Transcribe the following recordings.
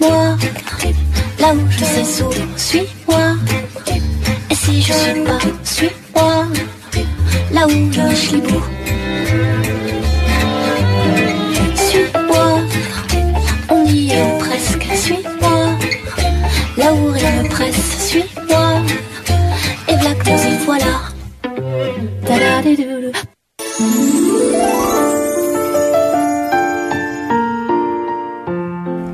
Suis-moi, là où je sais sourire, suis-moi. Et si je suis pas, suis-moi, là où je suis beau. Suis-moi, on y est presque, suis-moi. Là où rien ne presse, suis-moi. Et que nous y voilà.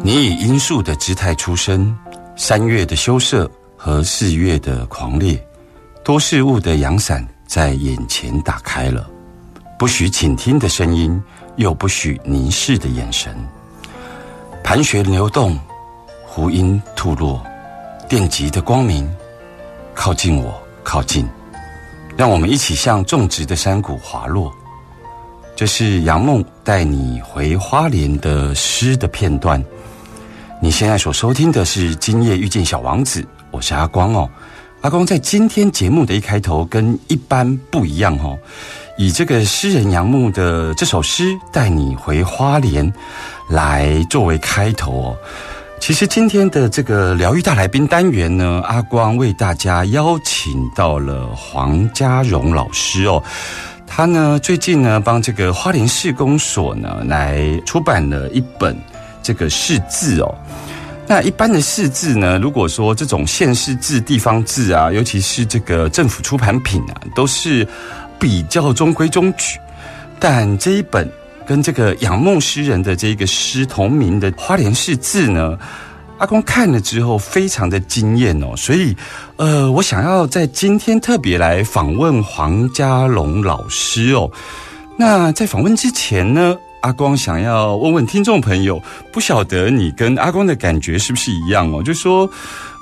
你以罂粟的姿态出生，三月的羞涩和四月的狂烈，多事物的阳伞在眼前打开了，不许倾听的声音，又不许凝视的眼神，盘旋流动，胡音吐落，电极的光明，靠近我，靠近，让我们一起向种植的山谷滑落。这是杨梦带你回花莲的诗的片段。你现在所收听的是《今夜遇见小王子》，我是阿光哦。阿光在今天节目的一开头跟一般不一样哦，以这个诗人杨牧的这首诗《带你回花莲》来作为开头哦。其实今天的这个疗愈大来宾单元呢，阿光为大家邀请到了黄家荣老师哦。他呢最近呢帮这个花莲市公所呢来出版了一本这个识字哦。那一般的识字呢，如果说这种县市字、地方字啊，尤其是这个政府出版品啊，都是比较中规中矩。但这一本跟这个仰梦诗人的这个诗同名的花莲市字呢，阿公看了之后非常的惊艳哦，所以呃，我想要在今天特别来访问黄家龙老师哦。那在访问之前呢，阿光想要问问听众朋友，不晓得你跟阿光的感觉是不是一样哦？就说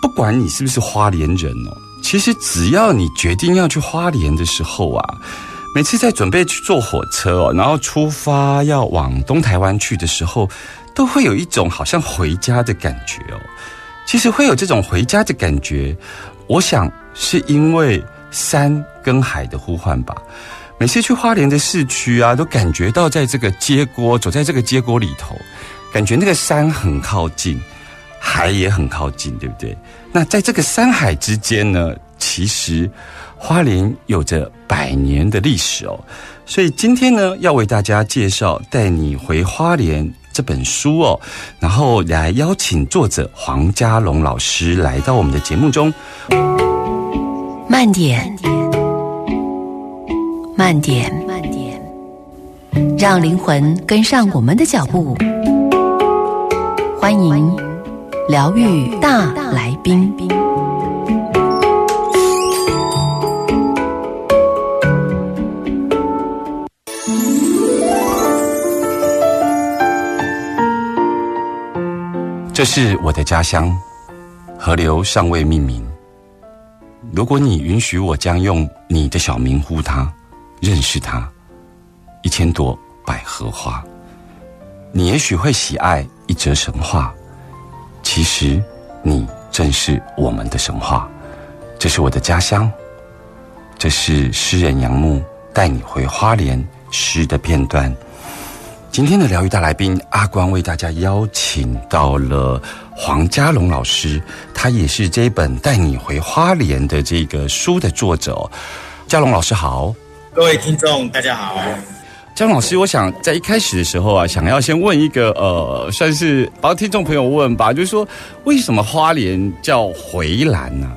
不管你是不是花莲人哦，其实只要你决定要去花莲的时候啊，每次在准备去坐火车哦，然后出发要往东台湾去的时候，都会有一种好像回家的感觉哦。其实会有这种回家的感觉，我想是因为山跟海的呼唤吧。每次去花莲的市区啊，都感觉到在这个街锅，走在这个街锅里头，感觉那个山很靠近，海也很靠近，对不对？那在这个山海之间呢，其实花莲有着百年的历史哦。所以今天呢，要为大家介绍《带你回花莲》这本书哦，然后来邀请作者黄家龙老师来到我们的节目中。慢点，慢点，慢点，让灵魂跟上我们的脚步。欢迎疗愈大来宾。这是我的家乡，河流尚未命名。如果你允许我将用你的小名呼它，认识它，一千朵百合花，你也许会喜爱一则神话。其实，你正是我们的神话。这是我的家乡，这是诗人杨牧带你回花莲诗的片段。今天的疗愈大来宾阿光为大家邀请到了黄家龙老师，他也是这一本带你回花莲的这个书的作者哦。家龙老师好，各位听众大家好。江老师，我想在一开始的时候啊，想要先问一个呃，算是帮听众朋友问吧，就是说为什么花莲叫回兰呢、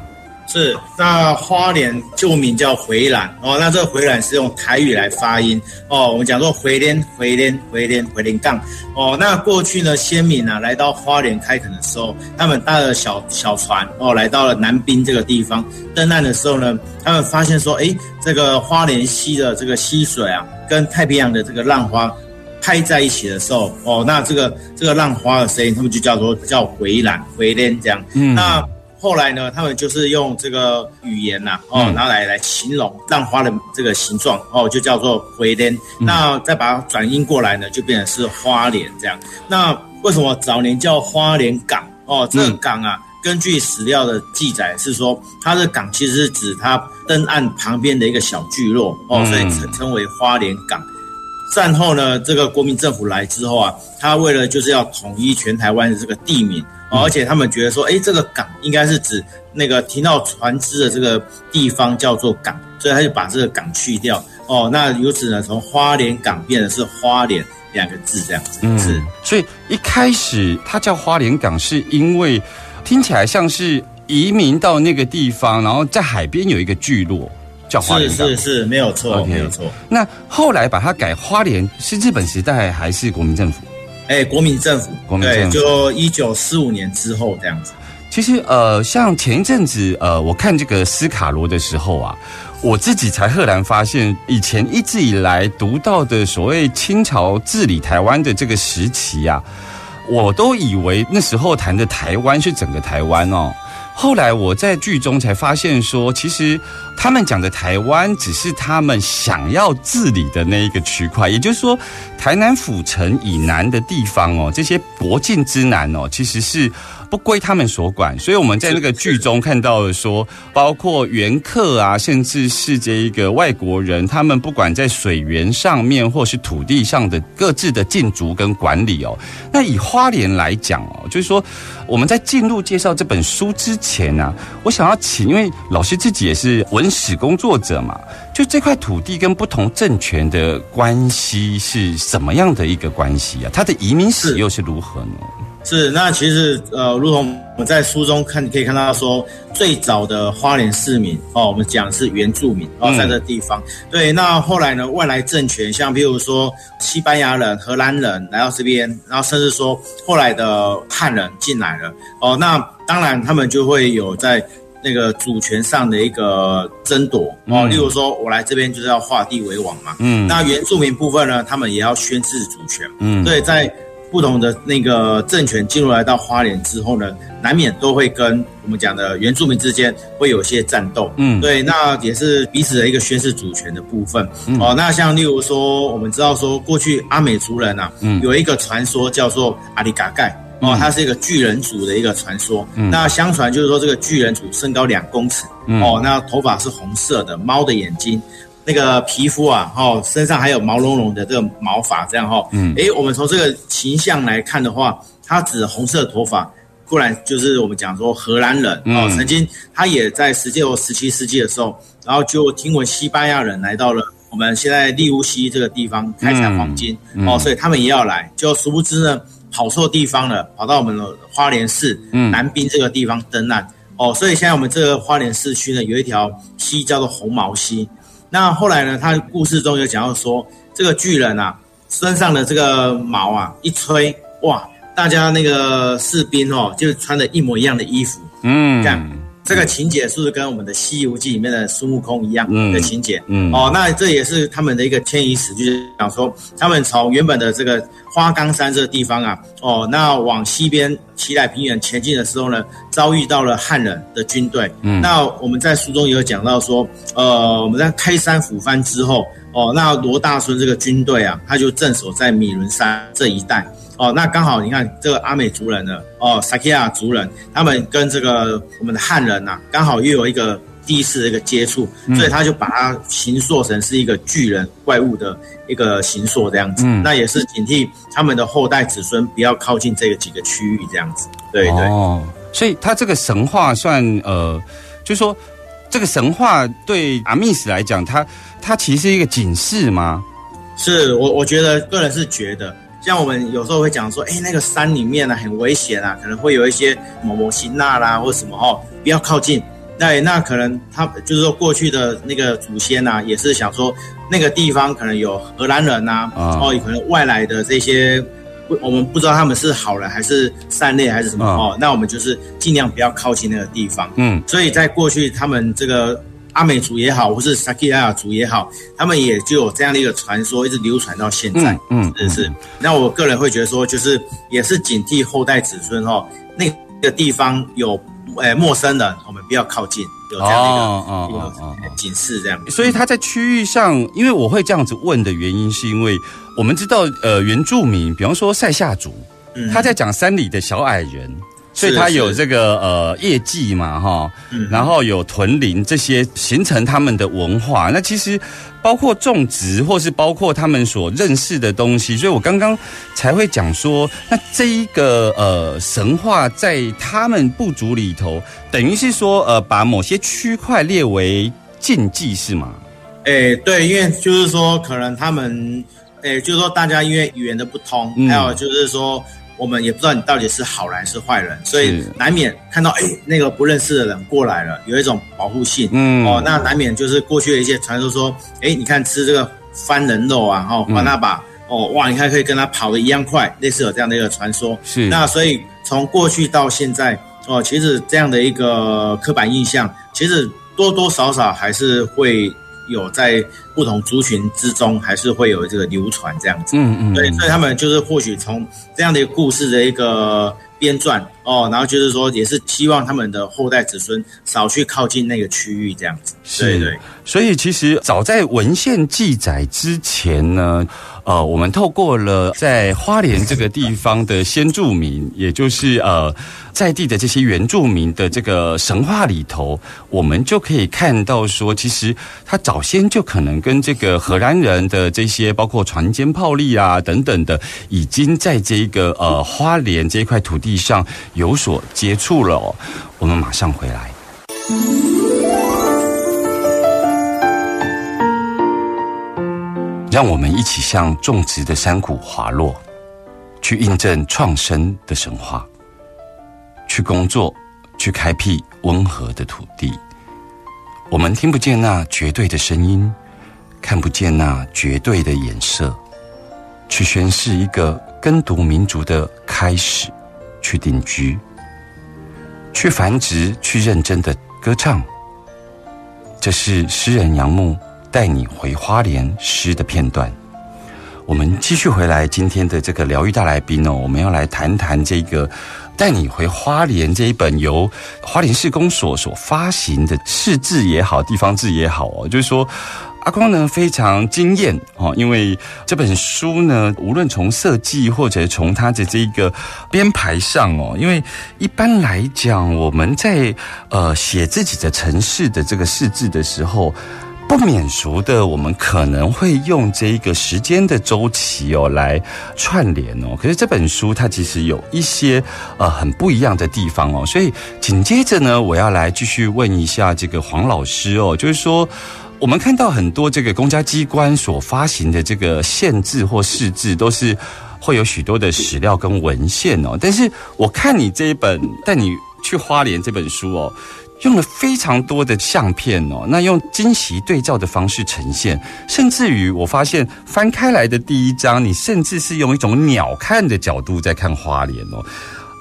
是，那花莲旧名叫回兰哦，那这个回兰是用台语来发音哦，我们讲说回莲回莲回莲回莲杠哦。那过去呢，先民啊来到花莲开垦的时候，他们搭了小小船哦，来到了南滨这个地方登岸的时候呢，他们发现说，哎，这个花莲溪的这个溪水啊，跟太平洋的这个浪花拍在一起的时候，哦，那这个这个浪花的声音，他们就叫做叫回澜回连这样。嗯那后来呢，他们就是用这个语言呐、哦，嗯然后来来形容浪花的这个形状，哦，就叫做回莲。嗯那再把它转音过来呢，就变成是花莲这样。那为什么早年叫花莲港？哦，这个嗯港啊，根据史料的记载是说，它的港其实是指它登岸旁边的一个小聚落，哦，嗯所以称称为花莲港。战后呢，这个国民政府来之后啊，他为了就是要统一全台湾的这个地名，哦、而且他们觉得说，哎，这个港应该是指那个停到船只的这个地方叫做港，所以他就把这个港去掉。哦，那由此呢，从花莲港变的是花莲两个字这样子，是。所以一开始它叫花莲港，是因为听起来像是移民到那个地方，然后在海边有一个聚落叫花是莲港。是是，没有错没有错。那后来把它改花莲，是日本时代还是国民政府？哎，国民政府，对，国民政府就一九四五年之后这样子。其实呃，像前一阵子呃，我看这个斯卡罗的时候啊，我自己才赫然发现，以前一直以来读到的所谓清朝治理台湾的这个时期啊，我都以为那时候谈的台湾是整个台湾哦。后来我在剧中才发现说，其实他们讲的台湾只是他们想要治理的那一个区块，也就是说，台南府城以南的地方哦，这些国境之南哦，其实是不归他们所管。所以我们在那个剧中看到了说，包括原客啊，甚至是这一个外国人，他们不管在水源上面或是土地上的各自的禁足跟管理哦。那以花莲来讲哦，就是说我们在进入介绍这本书之前呢、啊，我想要请，因为老师自己也是文史工作者嘛，就这块土地跟不同政权的关系是什么样的一个关系啊？它的移民史又是如何呢？是，那其实呃，如同我们在书中看可以看到说，最早的花莲市民哦，我们讲是原住民哦，嗯在这地方。对，那后来呢，外来政权像譬如说西班牙人、荷兰人来到这边，然后甚至说后来的汉人进来了哦，那当然他们就会有在。那个主权上的一个争夺哦，嗯例如说，我来这边就是要划地为王嘛。嗯那原住民部分呢，他们也要宣示主权。嗯对，在不同的那个政权进入来到花莲之后呢，难免都会跟我们讲的原住民之间会有些战斗。嗯对，那也是彼此的一个宣示主权的部分。嗯哦，那像例如说，我们知道说，过去阿美族人啊，嗯有一个传说叫做阿里嘎盖。哦嗯，它是一个巨人族的一个传说。嗯那相传就是说，这个巨人族身高两公尺，嗯哦，那头发是红色的，猫的眼睛，那个皮肤啊，哦，身上还有毛茸茸的这个毛发，这样哈、哦，嗯诶，我们从这个形象来看的话，它指红色的头发，固然就是我们讲说荷兰人、嗯哦，曾经他也在十九、十七世纪的时候，然后就听闻西班牙人来到了我们现在利乌西这个地方开采黄金、嗯哦，所以他们也要来，就殊不知呢，跑错地方了，跑到我们的花莲市、嗯南滨这个地方登岸。哦，所以现在我们这个花莲市区呢，有一条溪叫做红毛溪。那后来呢，他故事中有讲到说，这个巨人啊，身上的这个毛啊一吹，哇，大家那个士兵哦，就穿的一模一样的衣服。嗯这样这个情节是不是跟我们的《西游记》里面的孙悟空一样嗯的情节？嗯哦，那这也是他们的一个迁移史，就是讲说他们从原本的这个花岗山这个地方啊，哦，那往西边奇来平原前进的时候呢，遭遇到了汉人的军队。嗯那我们在书中也有讲到说，呃，我们在开山抚番之后，哦，那罗大孙这个军队啊，他就镇守在米伦山这一带。哦，那刚好你看这个阿美族人呢，哦，萨克亚族人，他们跟这个我们的汉人呐、啊，刚好又有一个第一次的一个接触，所以他就把它形塑成是一个巨人怪物的一个形塑这样子。嗯那也是警惕他们的后代子孙不要靠近这个几个区域这样子。对对。哦，所以他这个神话算呃，就是说这个神话对阿密斯来讲，它它其实是一个警示吗？是我我觉得个人是觉得，像我们有时候会讲说，哎，那个山里面呢、很危险啊，可能会有一些某某辛纳啦或什么哦，不要靠近。那那可能他就是说过去的那个祖先呐、也是想说那个地方可能有荷兰人呐、啊哦，有可能外来的这些。不我们不知道他们是好人还是善类还是什么、啊哦，那我们就是尽量不要靠近那个地方。嗯所以在过去他们这个阿美族也好，或是萨基亚族也好，他们也就有这样的一个传说，一直流传到现在。嗯是是。那我个人会觉得说，就是也是警惕后代子孙哦，那个地方有呃陌生人，我们不要靠近，有这样的一个、哦哦哦哦个警示这样。所以他在区域上，因为我会这样子问的原因，是因为我们知道，呃，原住民，比方说塞夏族，嗯他在讲山里的小矮人，所以是他有是这个呃业绩嘛，哈，嗯然后有屯林这些形成他们的文化。那其实包括种植，或是包括他们所认识的东西，所以我刚刚才会讲说，那这一个呃神话在他们部族里头，等于是说呃把某些区块列为禁忌是吗？诶、对，因为就是说，可能他们，诶、就是说大家因为语言的不通，嗯还有就是说，我们也不知道你到底是好人还是坏人，所以是难免看到诶、那个不认识的人过来了，有一种保护性。嗯哦，那难免就是过去的一些传说说，诶、你看吃这个番人肉啊，哦，嗯翻那把，哦，哇，你看可以跟他跑的一样快，类似有这样的一个传说。是那所以从过去到现在，哦，其实这样的一个刻板印象，其实多多少少还是会有在不同族群之中，还是会有这个流传这样子。嗯嗯，对，所以他们就是或许从这样的一个故事的一个编撰哦，然后就是说，也是希望他们的后代子孙少去靠近那个区域这样子。对对。所以其实早在文献记载之前呢，呃，我们透过了在花莲这个地方的先住民，也就是呃在地的这些原住民的这个神话里头，我们就可以看到说，其实他早先就可能跟这个荷兰人的这些包括船坚炮利啊等等的，已经在这个呃花莲这一块土地上有所接触了、哦。我们马上回来。让我们一起向种植的山谷滑落，去印证创生的神话，去工作，去开辟温和的土地。我们听不见那绝对的声音，看不见那绝对的颜色，去宣示一个耕读民族的开始，去定居，去繁殖，去认真的歌唱。这是诗人杨牧带你回花莲诗的片段。我们继续回来今天的这个疗愈大来宾哦，我们要来谈谈这个带你回花莲这一本由花莲市公所所发行的市志也好，地方志也好哦，就是说。阿光呢非常惊艳哦，因为这本书呢，无论从设计或者从它的这个编排上哦，因为一般来讲，我们在呃写自己的城市的这个市志的时候，不免俗的，我们可能会用这一个时间的周期哦来串联哦。可是这本书它其实有一些呃很不一样的地方哦，所以紧接着呢，我要来继续问一下这个黄老师哦，就是说。我们看到很多这个公家机关所发行的这个限制或市制，都是会有许多的史料跟文献哦。但是我看你这一本带你去花莲这本书哦，用了非常多的相片哦，那用惊喜对照的方式呈现，甚至于我发现翻开来的第一张，你甚至是用一种鸟看的角度在看花莲哦。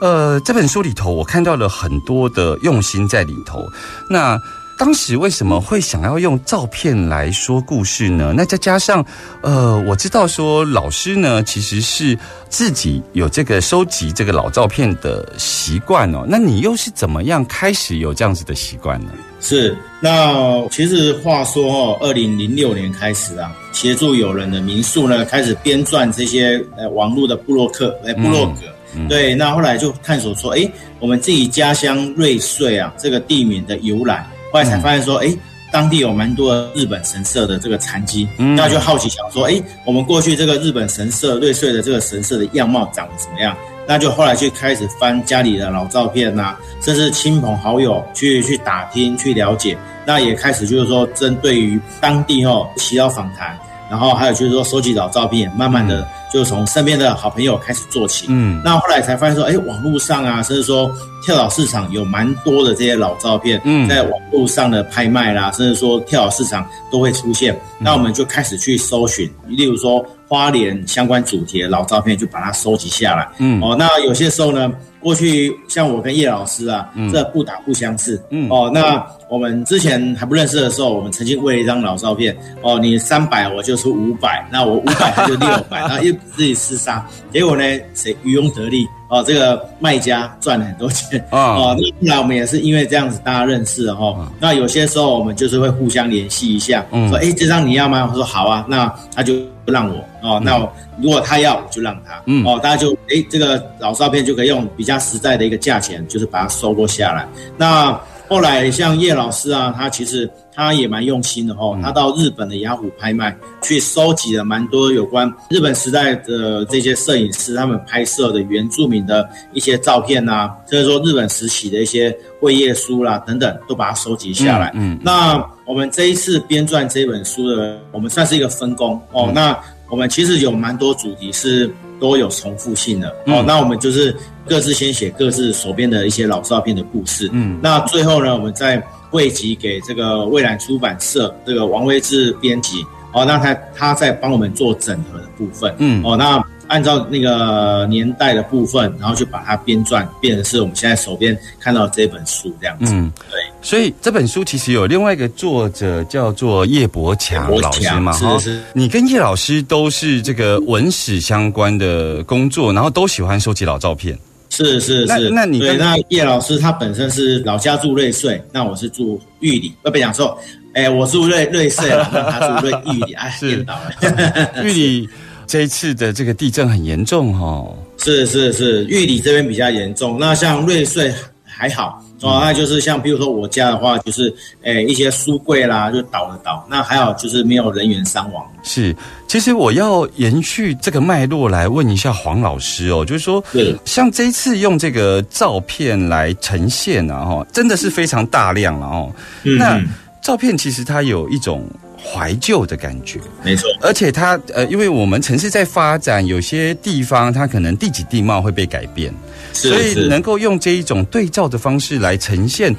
呃，这本书里头我看到了很多的用心在里头，那。当时为什么会想要用照片来说故事呢？那再加上，呃，我知道说老师呢其实是自己有这个收集这个老照片的习惯哦。那你又是怎么样开始有这样子的习惯呢？是，那其实话说哦，二零零六年开始啊，协助友人的民宿呢，开始编撰这些呃网络的部落客呃部落格。嗯对，那后来就探索说，哎，我们自己家乡瑞穗啊，这个地名的由来，后来才发现说，哎、当地有蛮多的日本神社的这个残迹，嗯。那就好奇想说，哎，我们过去这个日本神社瑞穗的这个神社的样貌长得怎么样？那就后来去开始翻家里的老照片呐、甚至亲朋好友去去打听去了解，那也开始就是说针对于当地哦祈祷访谈，然后还有就是说收集老照片，慢慢的就从身边的好朋友开始做起，嗯。那后来才发现说，哎，网络上啊，甚至说跳蚤市场有蛮多的这些老照片，嗯在网络上的拍卖啦，甚至说跳蚤市场都会出现。那我们就开始去搜寻，例如说花莲相关主题的老照片，就把它收集下来。嗯哦，那有些时候呢，过去像我跟叶老师啊，这不打不相识。嗯哦，那我们之前还不认识的时候，我们曾经为了一张老照片，哦，你三百我就出五百，那我五百他就六百，然后又自己厮杀，结果呢，谁渔翁得利？哦，这个卖家赚了很多钱。啊哦，那后来我们也是因为这样子大家认识哦。那有些时候我们就是会互相联系一下，嗯说哎这张你要吗？我说好啊，那他就让我哦，那如果他要我就让他，嗯哦，大家就哎这个老照片就可以用比较实在的一个价钱，就是把它收购下来。那后来像叶老师啊，他其实他也蛮用心的哦，他到日本的雅虎拍卖去收集了蛮多有关日本时代的这些摄影师他们拍摄的原住民的一些照片呐、就是说日本时期的一些会页书啦等等，都把它收集下来。嗯嗯那我们这一次编撰这本书的，我们算是一个分工哦。那我们其实有蛮多主题是都有重复性的哦。嗯那我们就是各自先写各自手边的一些老照片的故事。嗯那最后呢，我们再汇集给这个蔚蓝出版社这个王威志编辑哦，那他他在帮我们做整合的部分。嗯哦，那按照那个年代的部分，然后就把它编撰，变成是我们现在手边看到的这本书这样子。嗯，对。所以这本书其实有另外一个作者叫做叶伯强老师强嘛，哈是是你跟叶老师都是这个文史相关的工作，然后都喜欢收集老照片。是是是，对，那你跟那叶老师他本身是老家住瑞穗，那我是住玉里，不不讲说，哎，我住瑞瑞穗了，那他住瑞玉里，哎，是颠倒了。玉里 这一次的这个地震很严重哦，是是是，玉里这边比较严重，那像瑞穗还好哦，那就是像比如说我家的话，就是诶一些书柜啦就倒了倒，那还好就是没有人员伤亡。是。其实我要延续这个脉络来问一下黄老师哦，就是说，是像这一次用这个照片来呈现啊，哈，真的是非常大量了哦。那照片其实它有一种怀旧的感觉，没错，而且它呃，因为我们城市在发展，有些地方它可能地景地貌会被改变，所以能够用这一种对照的方式来呈现，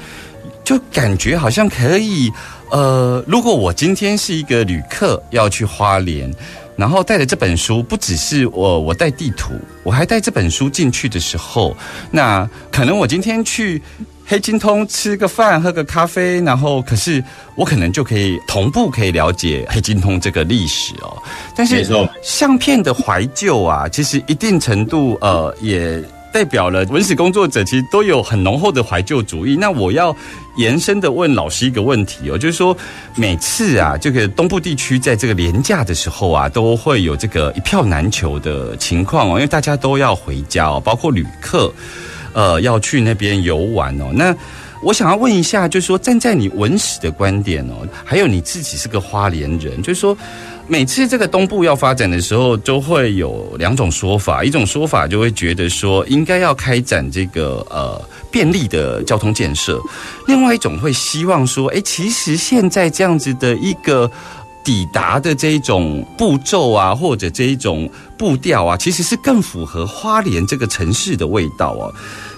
就感觉好像可以。呃，如果我今天是一个旅客要去花莲，然后带着这本书，不只是我我带地图，我还带这本书进去的时候，那可能我今天去。黑金通吃个饭，喝个咖啡，然后可是我可能就可以同步可以了解黑金通这个历史哦。但是相片的怀旧啊，其实一定程度呃也代表了文史工作者其实都有很浓厚的怀旧主义。那我要延伸的问老师一个问题哦，就是说每次啊，这个东部地区在这个廉假的时候啊，都会有这个一票难求的情况哦，因为大家都要回家哦，包括旅客。呃，要去那边游玩哦。那我想要问一下，就是说，站在你文史的观点哦，还有你自己是个花莲人，就是说，每次这个东部要发展的时候，都会有两种说法。一种说法就会觉得说，应该要开展这个呃便利的交通建设；另外一种会希望说，哎，其实现在这样子的一个。抵达的这一种步骤啊，或者这一种步调啊，其实是更符合花莲这个城市的味道哦。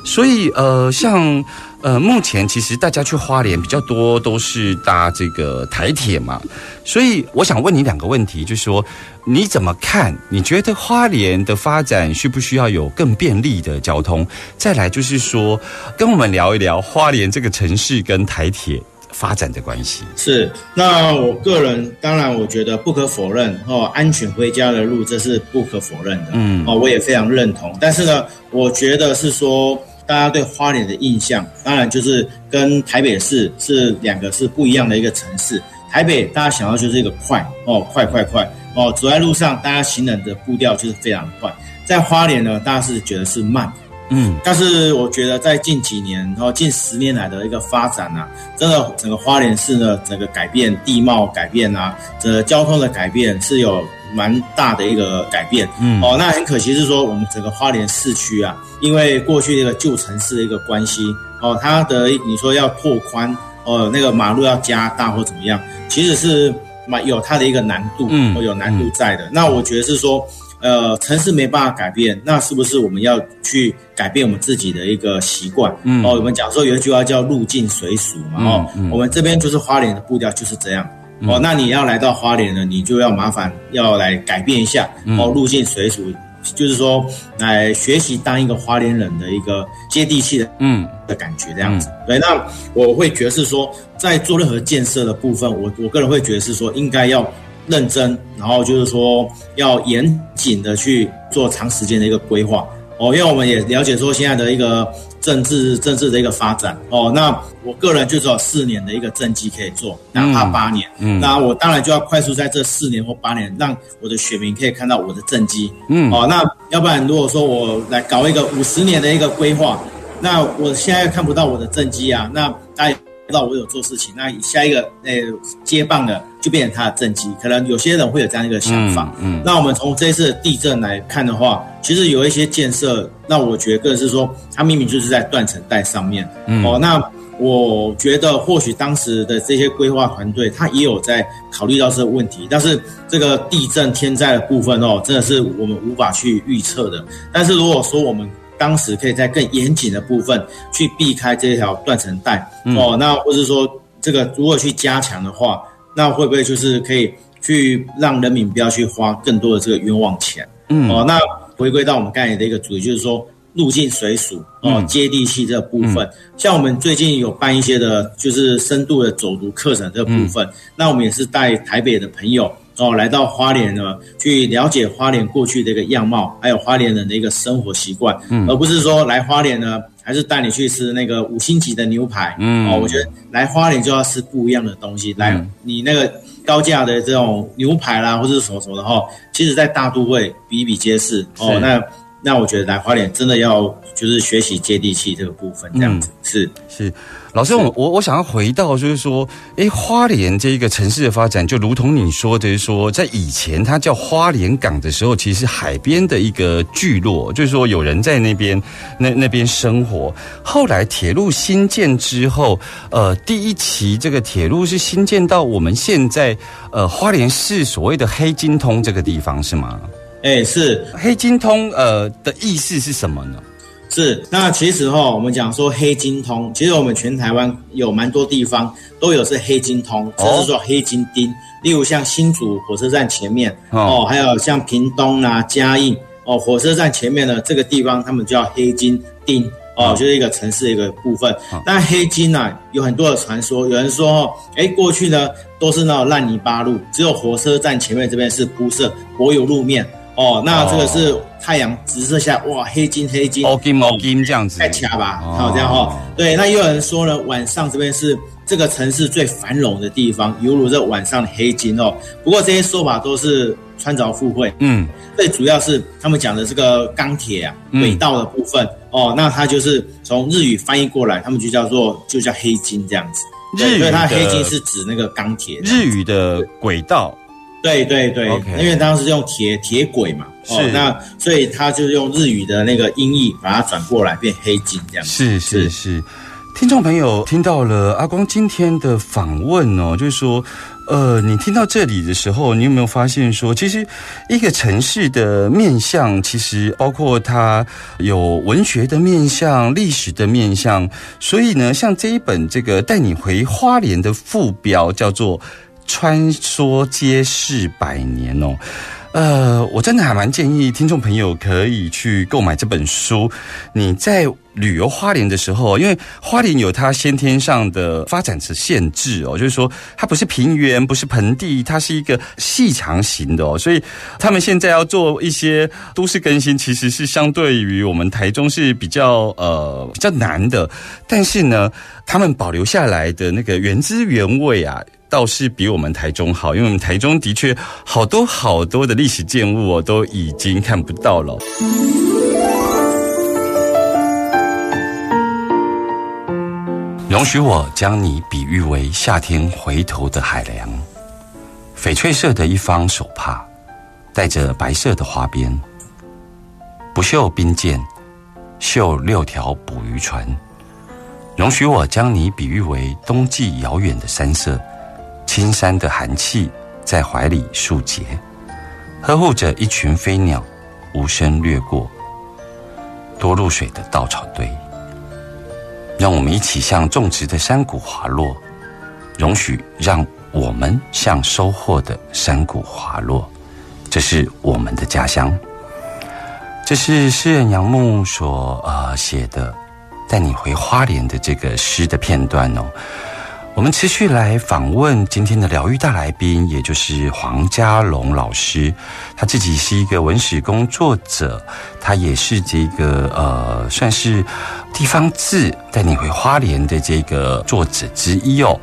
所以呃，像呃，目前其实大家去花莲比较多都是搭这个台铁嘛，所以我想问你两个问题，就是说你怎么看？你觉得花莲的发展需不需要有更便利的交通？再来就是说，跟我们聊一聊花莲这个城市跟台铁发展的关系。是，那我个人当然我觉得不可否认哦，安全回家的路这是不可否认的，嗯哦，我也非常认同。但是呢，我觉得是说大家对花莲的印象，当然就是跟台北市是两个是不一样的一个城市。台北大家想要就是一个快哦，快快快哦，走在路上大家行人的步调就是非常快。在花莲呢，大家是觉得是慢。嗯但是我觉得在近几年，然后近十年来的一个发展啊，真的整个花莲市的，整个改变地貌改变啊，整个交通的改变是有蛮大的一个改变。嗯哦，那很可惜是说我们整个花莲市区啊，因为过去那个旧城市的一个关系，哦，它的你说要拓宽，哦，那个马路要加大或怎么样，其实是蛮有它的一个难度，嗯哦，有难度在的。那我觉得是说。呃，城市没办法改变，那是不是我们要去改变我们自己的一个习惯？嗯。哦，我们讲说有一句话叫“入境随俗”嘛，哦，嗯嗯。我们这边就是花莲的步调就是这样，哦，那你要来到花莲呢，你就要麻烦要来改变一下哦，入境随俗，就是说来学习当一个花莲人的一个接地气的嗯。的感觉这样子。对，那我会觉得是说，在做任何建设的部分，我我个人会觉得是说，应该要认真，然后就是说要严谨的去做长时间的一个规划。哦，因为我们也了解说现在的一个政治政治的一个发展。哦，那我个人就只有四年的一个政绩可以做，哪怕八年，嗯。那我当然就要快速在这四年或八年，让我的选民可以看到我的政绩，嗯。哦，那要不然如果说我来搞一个五十年的一个规划，那我现在看不到我的政绩啊，那大家知道我有做事情，那下一个呃接棒的就变成他的政绩，可能有些人会有这样一个想法，嗯那我们从这一次的地震来看的话，其实有一些建设，那我觉得是说，它明明就是在断层带上面，嗯。哦，那我觉得或许当时的这些规划团队，他也有在考虑到这个问题，但是这个地震天灾的部分哦，真的是我们无法去预测的。但是如果说我们当时可以在更严谨的部分去避开这条断层带、哦，那或者说这个如果去加强的话，那会不会就是可以去让人民不要去花更多的这个冤枉钱？嗯哦，那回归到我们刚才的一个主题，就是说入境随俗哦，嗯接地气这部分。像我们最近有办一些的，就是深度的走读课程这个部嗯分，那我们也是带台北的朋友。哦，来到花莲呢，去了解花莲过去的一个样貌，还有花莲人的一个生活习惯，嗯。而不是说来花莲呢，还是带你去吃那个五星级的牛排。嗯。哦，我觉得来花莲就要吃不一样的东西，来嗯你那个高价的这种牛排啦，或者是什么什么的哈，其实在大都会比比皆是。哦。那那我觉得来花莲真的要就是学习接地气这个部分，这样子、是。是，老师，我我我想要回到就是说，诶，花莲这一个城市的发展，就如同你说的，就是说在以前它叫花莲港的时候，其实是海边的一个聚落，就是说有人在那边那那边生活。后来铁路新建之后，呃，第一期这个铁路是新建到我们现在呃花莲市所谓的黑金通这个地方是吗？哎，是黑金通呃的意思是什么呢？是，那其实哈，我们讲说黑金通，其实我们全台湾有蛮多地方都有是黑金通，哦甚至说黑金町，例如像新竹火车站前面哦哦，还有像屏东啊、嘉义哦，火车站前面的这个地方，他们叫黑金町。哦，就是一个城市的一个部分。但黑金啊，有很多的传说，有人说哦，哎，过去呢都是那种烂泥巴路，只有火车站前面这边是铺设柏油路面。哦，那这个是太阳直射下，哇，黑金黑金，哦金哦金这样子，太卡吧，哦好、这样哈、对，那也有人说呢，晚上这边是这个城市最繁荣的地方，犹如这晚上的黑金哦。不过这些说法都是穿凿附会，嗯。最主要是他们讲的这个钢铁啊嗯轨道的部分、哦，那它就是从日语翻译过来，他们就叫做就叫黑金这样子。对日语所以它的黑金是指那个钢铁。日语的轨道对对对因为当时用铁铁轨嘛，哦是，那所以他就用日语的那个音译把它转过来变黑金这样。是是是。是，听众朋友听到了阿光今天的访问哦，就是说，呃，你听到这里的时候，你有没有发现说，其实一个城市的面向，其实包括它有文学的面向、历史的面向，所以呢，像这一本这个带你回花莲的副标叫做《穿梭街市百年》哦。呃，我真的还蛮建议听众朋友可以去购买这本书。你在旅游花莲的时候，因为花莲有它先天上的发展的限制哦，就是说它不是平原，不是盆地，它是一个细长型的哦，所以他们现在要做一些都市更新，其实是相对于我们台中是比较呃比较难的。但是呢，他们保留下来的那个原汁原味啊。倒是比我们台中好，因为我们台中的确好多好多的历史建物哦，都已经看不到了。容许我将你比喻为夏天回头的海凉，翡翠色的一方手帕，带着白色的花边，不绣冰剑，绣六条捕鱼船。容许我将你比喻为冬季遥远的山色。青山的寒气在怀里树结，呵护着一群飞鸟，无声掠过。多露水的稻草堆，让我们一起向种植的山谷滑落。容许让我们向收获的山谷滑落，这是我们的家乡。这是诗人杨牧所呃写的《带你回花莲》的这个诗的片段哦。我们持续来访问今天的疗愈大来宾，也就是黄家龙老师。他自己是一个文史工作者，他也是这个呃，算是地方志带你回花莲的这个作者之一哦。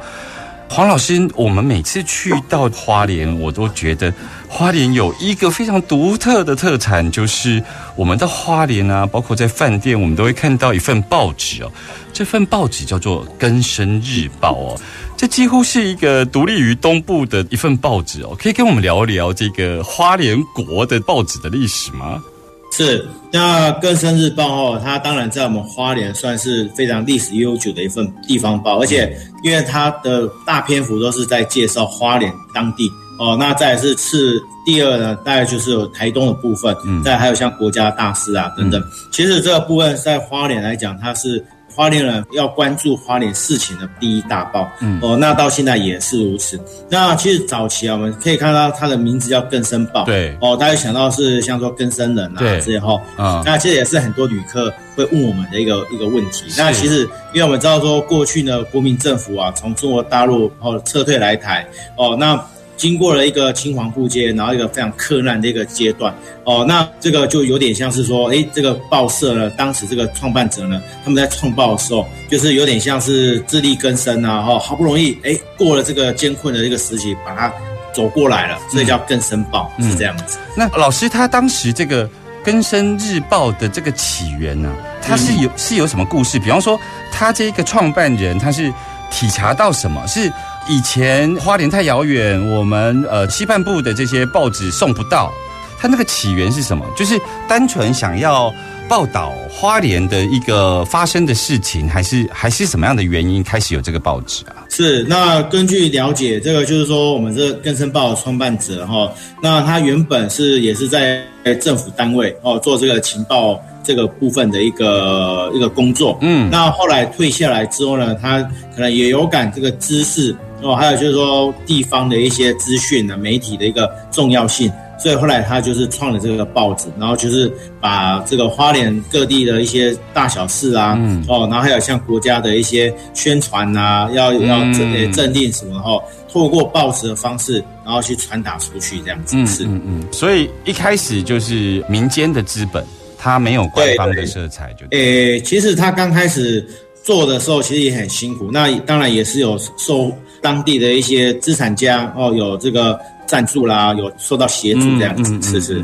黄老师，我们每次去到花莲，我都觉得花莲有一个非常独特的特产，就是我们的花莲啊，包括在饭店，我们都会看到一份报纸哦。这份报纸叫做《根生日报》哦，这几乎是一个独立于东部的一份报纸哦。可以跟我们聊一聊这个花莲国的报纸的历史吗？是，那《根生日报》哦，它当然在我们花莲算是非常历史悠久的一份地方报，而且因为它的大篇幅都是在介绍花莲当地哦。那再是次第二呢，大概就是有台东的部分，嗯，再还有像国家大事啊等等。其实这个部分在花莲来讲，它是。花莲人要关注花莲事情的第一大报，嗯哦，那到现在也是如此。那其实早期啊，我们可以看到它的名字叫根生报，对哦，大家想到是像说根生人啊这些哈，啊，那其实也是很多旅客会问我们的一个一个问题。那其实因为我们知道说过去呢，国民政府啊从中国大陆哦撤退来台哦，那。经过了一个青黄不接，然后一个非常困难的一个阶段哦，那这个就有点像是说，哎，这个报社呢，当时这个创办者呢，他们在创报的时候，就是有点像是自力更生啊，哈，好不容易哎过了这个艰困的这个时期，把它走过来了，所以叫更生报是这样子。那老师他当时这个更生日报的这个起源呢，他是有是有什么故事？比方说，他这个创办人他是体察到什么是？以前花莲太遥远，我们呃西半部的这些报纸送不到。它那个起源是什么？就是单纯想要报道花莲的一个发生的事情，还是还是什么样的原因开始有这个报纸啊？是那根据了解，这个就是说我们这根生报的创办者哈，那他原本是也是在政府单位哦做这个情报。这个部分的一个一个工作，嗯，那后来退下来之后呢，他可能也有感这个知识哦，还有就是说地方的一些资讯啊，媒体的一个重要性，所以后来他就是创了这个报纸，然后就是把这个花莲各地的一些大小事啊，嗯，哦，然后还有像国家的一些宣传啊，要要镇镇定什么，后透过报纸的方式，然后去传达出去这样子，是，嗯嗯，所以一开始就是民间的资本。它没有官方的色彩，就诶，其实他刚开始做的时候，其实也很辛苦。那当然也是有受当地的一些资产家哦，有这个赞助啦，有受到协助这样子。是是。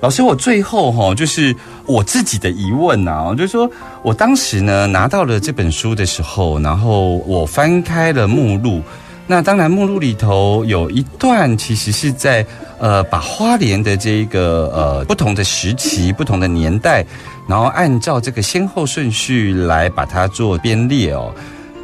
老师，我最后哈，就是我自己的疑问呐，就是说我当时呢拿到了这本书的时候，然后我翻开了目录。那当然，目录里头有一段，其实是在呃，把花莲的这个呃不同的时期、不同的年代，然后按照这个先后顺序来把它做编列哦。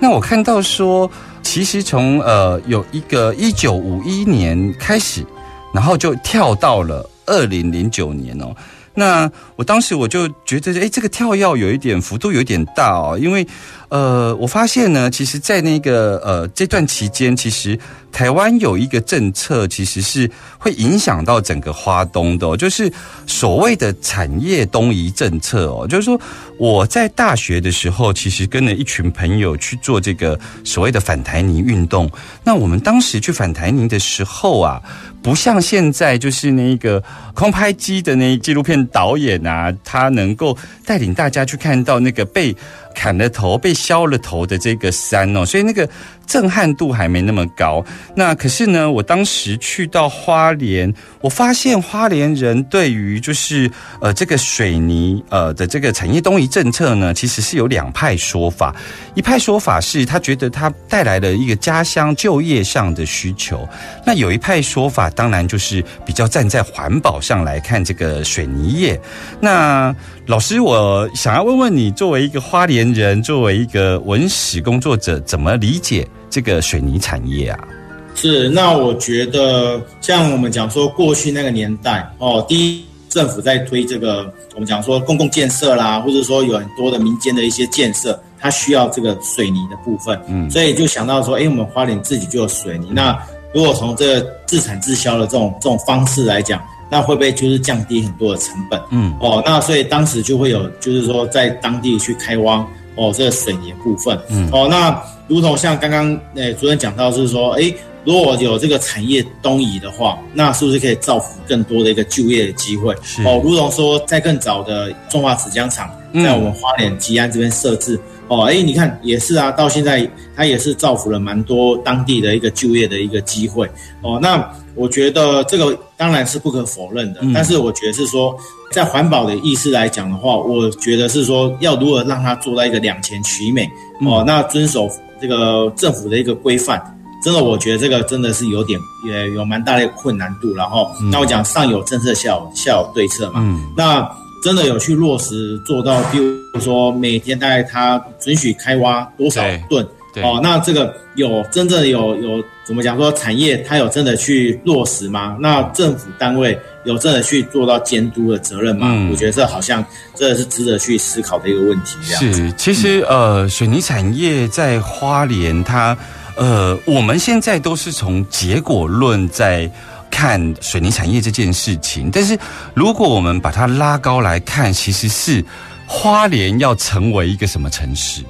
那我看到说，其实从呃有一个一九五一年开始，然后就跳到了二零零九年哦。那我当时我就觉得，哎，这个跳跃有一点幅度有点大哦，因为。呃，我发现呢，其实，在那个呃这段期间，其实台湾有一个政策，其实是会影响到整个花东的，就是所谓的产业东移政策哦。就是说，我在大学的时候，其实跟了一群朋友去做这个所谓的反台泥运动。那我们当时去反台泥的时候啊，不像现在，就是那个空拍机的那纪录片导演啊，他能够带领大家去看到那个被。砍了头、被削了头的这个山哦，所以那个。震撼度还没那么高，那可是呢，我当时去到花莲，我发现花莲人对于就是呃这个水泥呃的这个产业东移政策呢，其实是有两派说法。一派说法是他觉得他带来了一个家乡就业上的需求，那有一派说法当然就是比较站在环保上来看这个水泥业。那老师，我想要问问你，作为一个花莲人，作为一个文史工作者，怎么理解？这个水泥产业啊，是那我觉得像我们讲说过去那个年代哦，第一政府在推这个我们讲说公共建设啦，或者说有很多的民间的一些建设，它需要这个水泥的部分，嗯，所以就想到说，哎，我们花莲自己就有水泥，那如果从这个自产自销的这种这种方式来讲，那会不会就是降低很多的成本？嗯，哦，那所以当时就会有，就是说在当地去开挖哦，这个水泥部分，嗯哦，那如同像刚刚呃主任讲到，是说，诶，如果有这个产业东移的话，那是不是可以造福更多的一个就业的机会？哦，如同说在更早的中华纸浆厂嗯在我们花莲吉安这边设置。哦，哎，你看也是啊，到现在它也是造福了蛮多当地的一个就业的一个机会。哦，那我觉得这个当然是不可否认的，嗯但是我觉得是说，在环保的意识来讲的话，我觉得是说要如何让它做到一个两全其美哦，那遵守这个政府的一个规范。真的，我觉得这个真的是有点也有蛮大的困难度。然后，那我讲上有政策，下有下有对策嘛。嗯那真的有去落实做到，比如说每天大概它准许开挖多少吨对哦，那这个有真正有有怎么讲说产业它有真的去落实吗？那政府单位有真的去做到监督的责任吗？嗯我觉得这好像真的是值得去思考的一个问题。是，其实呃，水泥产业在花莲它，呃，我们现在都是从结果论在看水泥产业这件事情，但是如果我们把它拉高来看，其实是花莲要成为一个什么城市？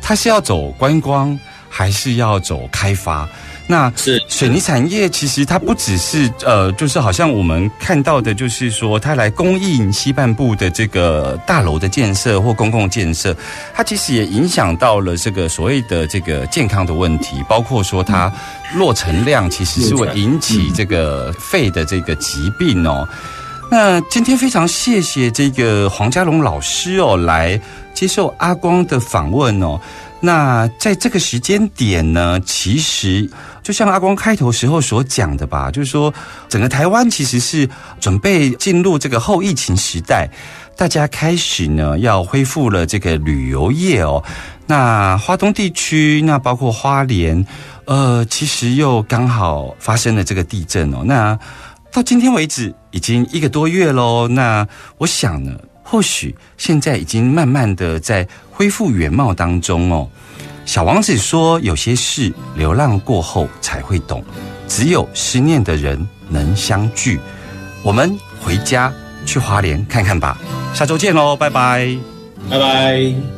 它是要走观光，还是要走开发？那是水泥产业其实它不只是呃，就是好像我们看到的，就是说它来供应西半部的这个大楼的建设或公共建设，它其实也影响到了这个所谓的这个健康的问题，包括说它落尘量其实是会引起这个肺的这个疾病哦。那今天非常谢谢这个黄家龙老师哦，来接受阿光的访问哦。那在这个时间点呢，其实就像阿光开头时候所讲的吧，就是说整个台湾其实是准备进入这个后疫情时代，大家开始呢要恢复了这个旅游业哦。那花东地区，那包括花莲，呃，其实又刚好发生了这个地震哦。那到今天为止，已经一个多月喽。那我想呢，或许现在已经慢慢的在恢复原貌当中哦。小王子说：“有些事流浪过后才会懂，只有思念的人能相聚。”我们回家去花莲看看吧。下周见喽，拜拜。拜拜。